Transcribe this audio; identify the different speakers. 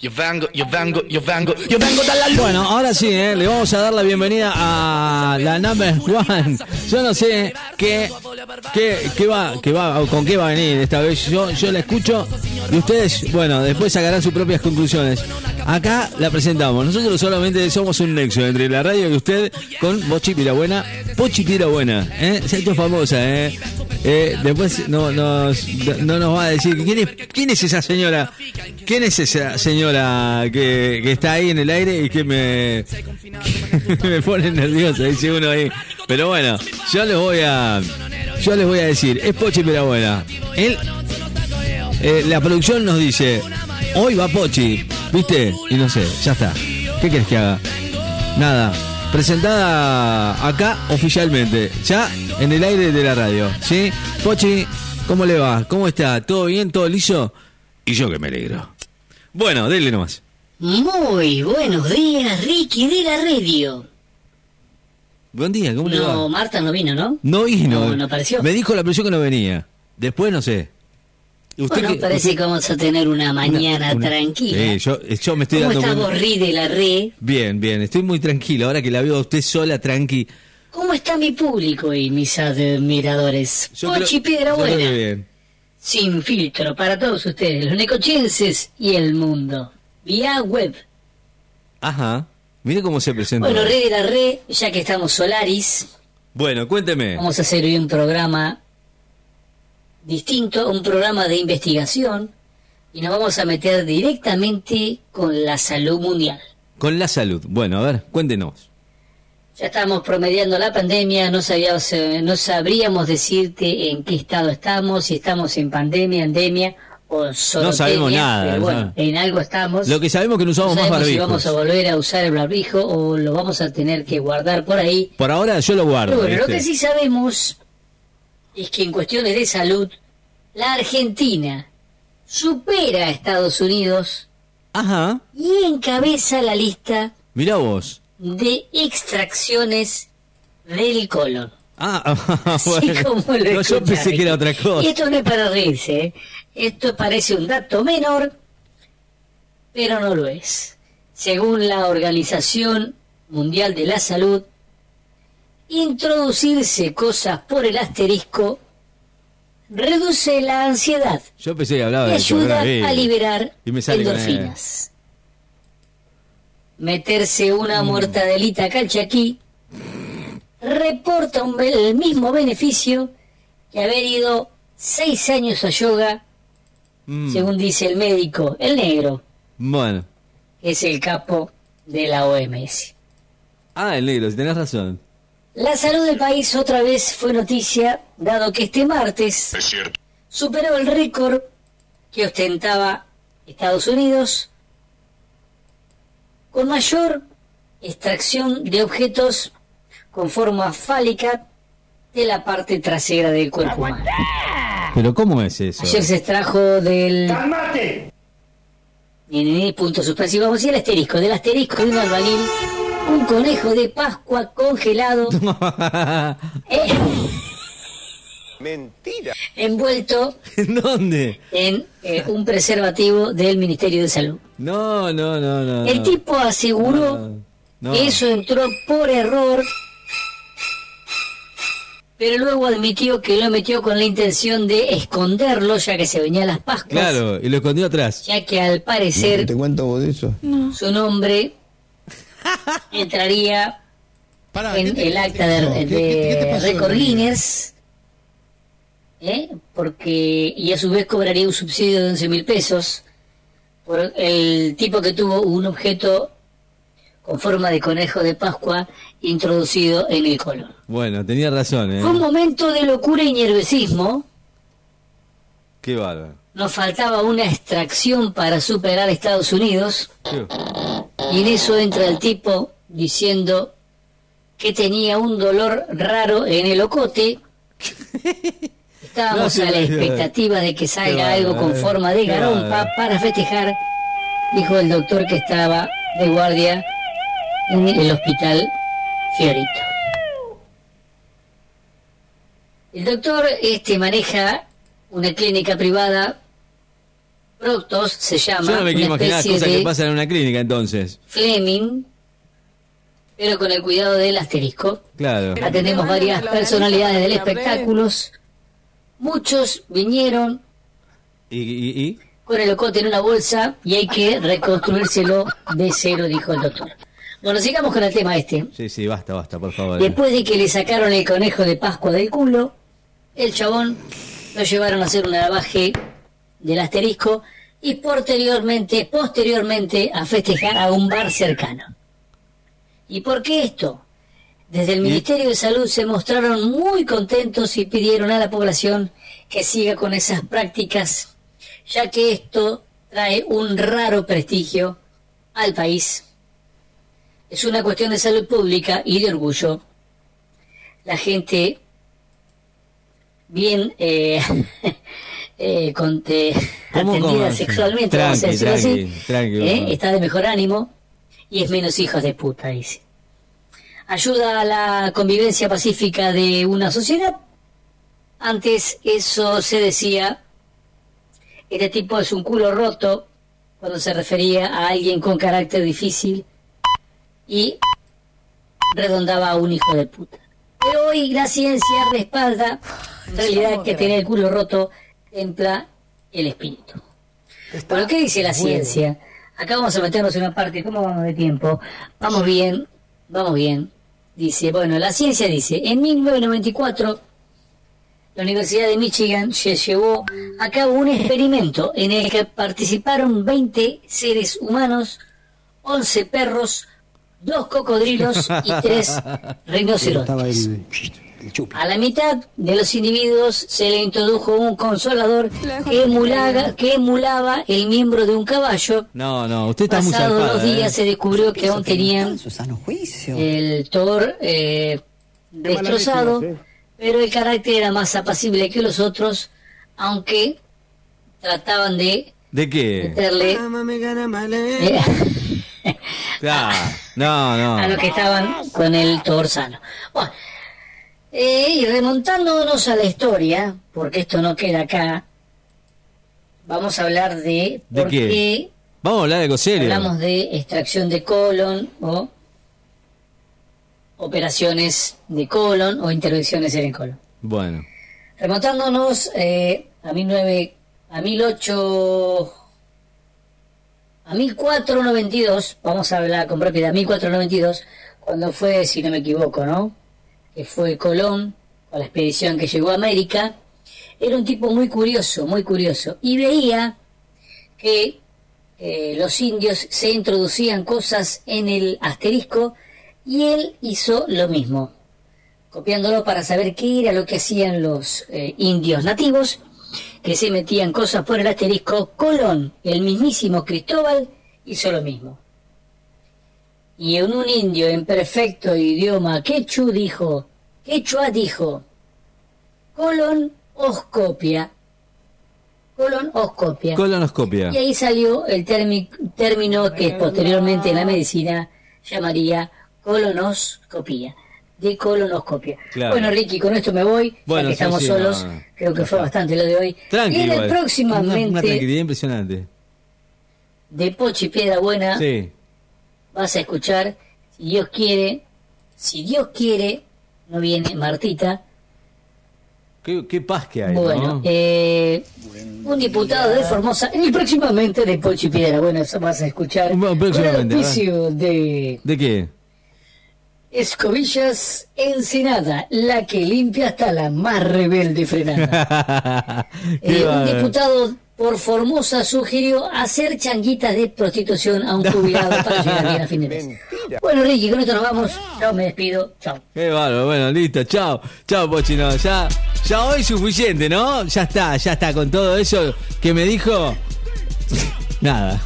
Speaker 1: Yo vengo, yo vengo, yo vengo, yo vengo de la luz.
Speaker 2: Bueno, ahora sí, ¿eh? le vamos a dar la bienvenida a la number one. Yo no sé qué, qué, qué va, qué va, con qué va a venir esta vez. Yo, yo la escucho y ustedes, bueno, después sacarán sus propias conclusiones. Acá la presentamos. Nosotros solamente somos un nexo entre la radio y usted con Pochi Pirabuena. Pochi Pirabuena, ¿eh? Se ha hecho famosa, ¿eh? Eh, después no, nos, no nos va a decir quién es, esa señora, quién es esa señora que, está ahí en el aire y que me, que me pone nervioso, dice uno ahí. Pero bueno, yo les voy a, yo les voy a decir, es Pochi Pirabuena. Él, eh, la producción nos dice, hoy va Pochi, ¿viste? Y no sé, ya está. ¿Qué quieres que haga? Nada. Presentada acá oficialmente, ya en el aire de la radio, ¿sí? Pochi, ¿cómo le va? ¿Cómo está? ¿Todo bien? ¿Todo liso? Y yo que me alegro. Bueno, dele nomás.
Speaker 3: Muy buenos días, Ricky de la radio.
Speaker 2: Buen día, ¿cómo le
Speaker 3: No? Marta no vino, ¿no?
Speaker 2: No vino.
Speaker 3: No, no apareció.
Speaker 2: Me dijo la presión que no venía. Después no sé. Usted
Speaker 3: Bueno,
Speaker 2: que-
Speaker 3: parece
Speaker 2: usted-
Speaker 3: que vamos a tener una mañana
Speaker 2: una-
Speaker 3: tranquila.
Speaker 2: Sí, yo, yo me estoy
Speaker 3: ¿Cómo
Speaker 2: dando
Speaker 3: está
Speaker 2: cuenta-
Speaker 3: Borri de la red?
Speaker 2: Bien, bien, estoy muy tranquilo. Ahora que la veo a usted sola, tranqui.
Speaker 3: ¿Cómo está mi público y mis admiradores?
Speaker 2: Yo
Speaker 3: Pochi
Speaker 2: creo-
Speaker 3: Piedra
Speaker 2: yo
Speaker 3: Buena.
Speaker 2: que bien.
Speaker 3: Sin filtro para todos ustedes, los necochenses y el mundo. Vía web.
Speaker 2: Ajá. Mire cómo se presenta.
Speaker 3: Bueno, Red de la Red, ya que estamos Solaris,
Speaker 2: Bueno, cuénteme.
Speaker 3: vamos a hacer hoy un programa distinto, un programa de investigación, y nos vamos a meter directamente con la salud mundial.
Speaker 2: Con la salud. Bueno, a ver, cuéntenos.
Speaker 3: Ya estamos promediando la pandemia, no, sabíamos, no sabríamos decirte en qué estado estamos, si estamos en pandemia, endemia o solo
Speaker 2: sabemos nada,
Speaker 3: Pero bueno,
Speaker 2: ¿no?
Speaker 3: en algo estamos.
Speaker 2: Lo que sabemos es que no usamos
Speaker 3: no
Speaker 2: más
Speaker 3: sabemos si
Speaker 2: barbijos.
Speaker 3: vamos a volver a usar el barbijo o lo vamos a tener que guardar por ahí.
Speaker 2: Por ahora yo lo guardo.
Speaker 3: Pero bueno, lo que sí sabemos es que en cuestiones de salud, la Argentina supera a Estados Unidos
Speaker 2: Ajá.
Speaker 3: y encabeza la lista
Speaker 2: Mira vos.
Speaker 3: de extracciones del colon.
Speaker 2: Ah, bueno.
Speaker 3: como lo
Speaker 2: No, yo pensé que era otra cosa.
Speaker 3: Y esto no es para reírse, ¿eh? esto parece un dato menor, pero no lo es. Según la Organización Mundial de la Salud, introducirse cosas por el asterisco reduce la ansiedad
Speaker 2: Yo pensé que hablaba
Speaker 3: y
Speaker 2: de
Speaker 3: ayuda a liberar endorfinas. Meterse una mortadelita calchaquí reporta un, el mismo beneficio que haber ido seis años a yoga,
Speaker 2: Mm,
Speaker 3: según dice el médico, el negro,
Speaker 2: Bueno.
Speaker 3: que es el capo de la OMS.
Speaker 2: Ah, el negro, si tenés razón.
Speaker 3: La salud del país otra vez fue noticia, dado que este martes superó el récord que ostentaba Estados Unidos con mayor extracción de objetos con forma fálica de la parte trasera del cuerpo humano.
Speaker 2: Pero ¿cómo es eso?
Speaker 3: Ayer se extrajo del... Ni, ni, ni, punto suspensivo, vamos a ir al asterisco, del asterisco de un albañil, un conejo de Pascua congelado, eh,
Speaker 4: Mentira.
Speaker 3: envuelto
Speaker 2: ¿En dónde?
Speaker 3: en eh, un preservativo del Ministerio de Salud.
Speaker 2: No, no, no, no.
Speaker 3: El tipo aseguró
Speaker 2: No, no.
Speaker 3: que eso entró por error, pero luego admitió que lo metió con la intención de esconderlo, ya que se venían las Pascuas,
Speaker 2: Claro, y lo escondió atrás.
Speaker 3: ya que al parecer
Speaker 4: ¿Te cuento vos de eso?
Speaker 3: su nombre entraría en el acta de, de Record Guinness, ¿eh? porque y a su vez cobraría un subsidio de 11 mil pesos por el tipo que tuvo un objeto con forma de conejo de Pascua introducido en el colon.
Speaker 2: Bueno, tenía razón, ¿eh?
Speaker 3: Fue un momento de locura y nerviosismo.
Speaker 2: Qué bárbaro.
Speaker 3: Nos faltaba una extracción para superar a Estados Unidos.
Speaker 2: Qué-
Speaker 3: Y en eso entra el tipo diciendo que tenía un dolor raro en el ocote. Estábamos
Speaker 2: No
Speaker 3: a la expectativa de que salga algo con
Speaker 2: bárbaro,
Speaker 3: forma de garompa para festejar, dijo el doctor que estaba de guardia en el hospital Fiorito. El doctor este maneja una clínica privada Proctos se llama.
Speaker 2: Yo no me quiero imaginar cosas que pasan en una clínica entonces.
Speaker 3: Fleming, pero con el cuidado del asterisco.
Speaker 2: Claro.
Speaker 3: Atendemos varias personalidades del espectáculo. Muchos vinieron
Speaker 2: ¿Y, y, y?
Speaker 3: con el ocote en una bolsa y hay que reconstruírselo de cero, dijo el doctor. Bueno, sigamos con el tema este.
Speaker 2: Sí, sí, basta, basta, por favor.
Speaker 3: Después de que le sacaron el conejo de Pascua del culo, el chabón lo llevaron a hacer un lavaje del asterisco y posteriormente, posteriormente a festejar a un bar cercano. ¿Y por qué esto? Desde el Ministerio de Salud se mostraron muy contentos y pidieron a la población que siga con esas prácticas, ya que esto trae un raro prestigio al país. Es una cuestión de salud pública y de orgullo. La gente bien eh, eh, con, eh,
Speaker 2: ¿Cómo,
Speaker 3: atendida sexualmente, vamos a está de mejor ánimo y es menos hijos de puta, dice. Ayuda a la convivencia pacífica de una sociedad. Antes eso se decía, este tipo es un culo roto, cuando se refería a alguien con carácter difícil y redondaba a un hijo de puta. Pero hoy la ciencia respalda en realidad que tener el culo roto templa el espíritu. Bueno, ¿qué dice la ciencia? Acá vamos a meternos en una parte, ¿cómo vamos de tiempo? Vamos bien, vamos bien. Dice, bueno, la ciencia dice, en 1994 la Universidad de Michigan se llevó a cabo un experimento en el que participaron 20 seres humanos, 11 perros, 2 cocodrilos y 3 rinocerontes. A la mitad de los individuos se le introdujo un consolador que emulaba, que emulaba el miembro de un caballo.
Speaker 2: No, no, usted está muy
Speaker 3: Pasados
Speaker 2: zarpada,
Speaker 3: dos días
Speaker 2: ¿eh?
Speaker 3: se descubrió que aún tenían el Thor eh, destrozado, pero el carácter era más apacible que los otros, aunque trataban de
Speaker 2: ¿De qué?
Speaker 3: meterle eh,
Speaker 2: Claro. No,
Speaker 3: a
Speaker 2: no.
Speaker 3: los que estaban con el Thor sano. Bueno, eh, y remontándonos a la historia, porque esto no queda acá, vamos a hablar de
Speaker 2: ¿De
Speaker 3: por
Speaker 2: qué?
Speaker 3: qué
Speaker 2: Vamos a hablar de algo serio.
Speaker 3: hablamos de extracción de colon o operaciones de colon o intervenciones en el colon.
Speaker 2: Bueno.
Speaker 3: Remontándonos eh, a 19, a 18, a 1492, vamos a hablar con propiedad, 1492, cuando fue, si no me equivoco, ¿no? Que fue Colón, con la expedición que llegó a América, era un tipo muy curioso, muy curioso, y veía que eh, los indios se introducían cosas en el asterisco y él hizo lo mismo copiándolo para saber qué era lo que hacían los eh, indios nativos, que se metían cosas por el asterisco. Colón, el mismísimo Cristóbal, hizo lo mismo. Y en un indio en perfecto idioma quechu dijo, quechua dijo, Colón os copia. Colón os copia.
Speaker 2: Colonoscopia.
Speaker 3: Y ahí salió el término que posteriormente en la medicina llamaría colonoscopía. De colonoscopia.
Speaker 2: Claro.
Speaker 3: Bueno, Ricky, con esto me voy. ya
Speaker 2: Bueno,
Speaker 3: que
Speaker 2: sí,
Speaker 3: estamos
Speaker 2: sí,
Speaker 3: solos.
Speaker 2: no, no.
Speaker 3: Creo que fue bastante lo de hoy.
Speaker 2: Tranqui,
Speaker 3: Viene
Speaker 2: igual.
Speaker 3: próximamente
Speaker 2: Una, una tranquilidad impresionante.
Speaker 3: de Pochi Piedra Buena.
Speaker 2: Sí.
Speaker 3: Vas a escuchar, si Dios quiere, si Dios quiere, no viene Martita.
Speaker 2: Qué, qué paz que hay,
Speaker 3: Bueno,
Speaker 2: ¿no?
Speaker 3: eh, un diputado de Formosa, y próximamente de Pochi Piedra, bueno, eso vas a escuchar.
Speaker 2: Bueno, próximamente,
Speaker 3: Con el auspicio de
Speaker 2: ¿De qué?
Speaker 3: Escobillas Ensenada, la que limpia hasta la más rebelde frenada. Eh, un diputado por Formosa sugirió hacer changuitas de prostitución a un jubilado para llegar bien a fin de mes. Bueno, Ricky, con esto nos vamos. Chao, me despido. Chao.
Speaker 2: Qué bárbaro, bueno, listo, chao, chao Pochino, ya, ya hoy suficiente, ¿no? Ya está, ya está, con todo eso que me dijo, nada.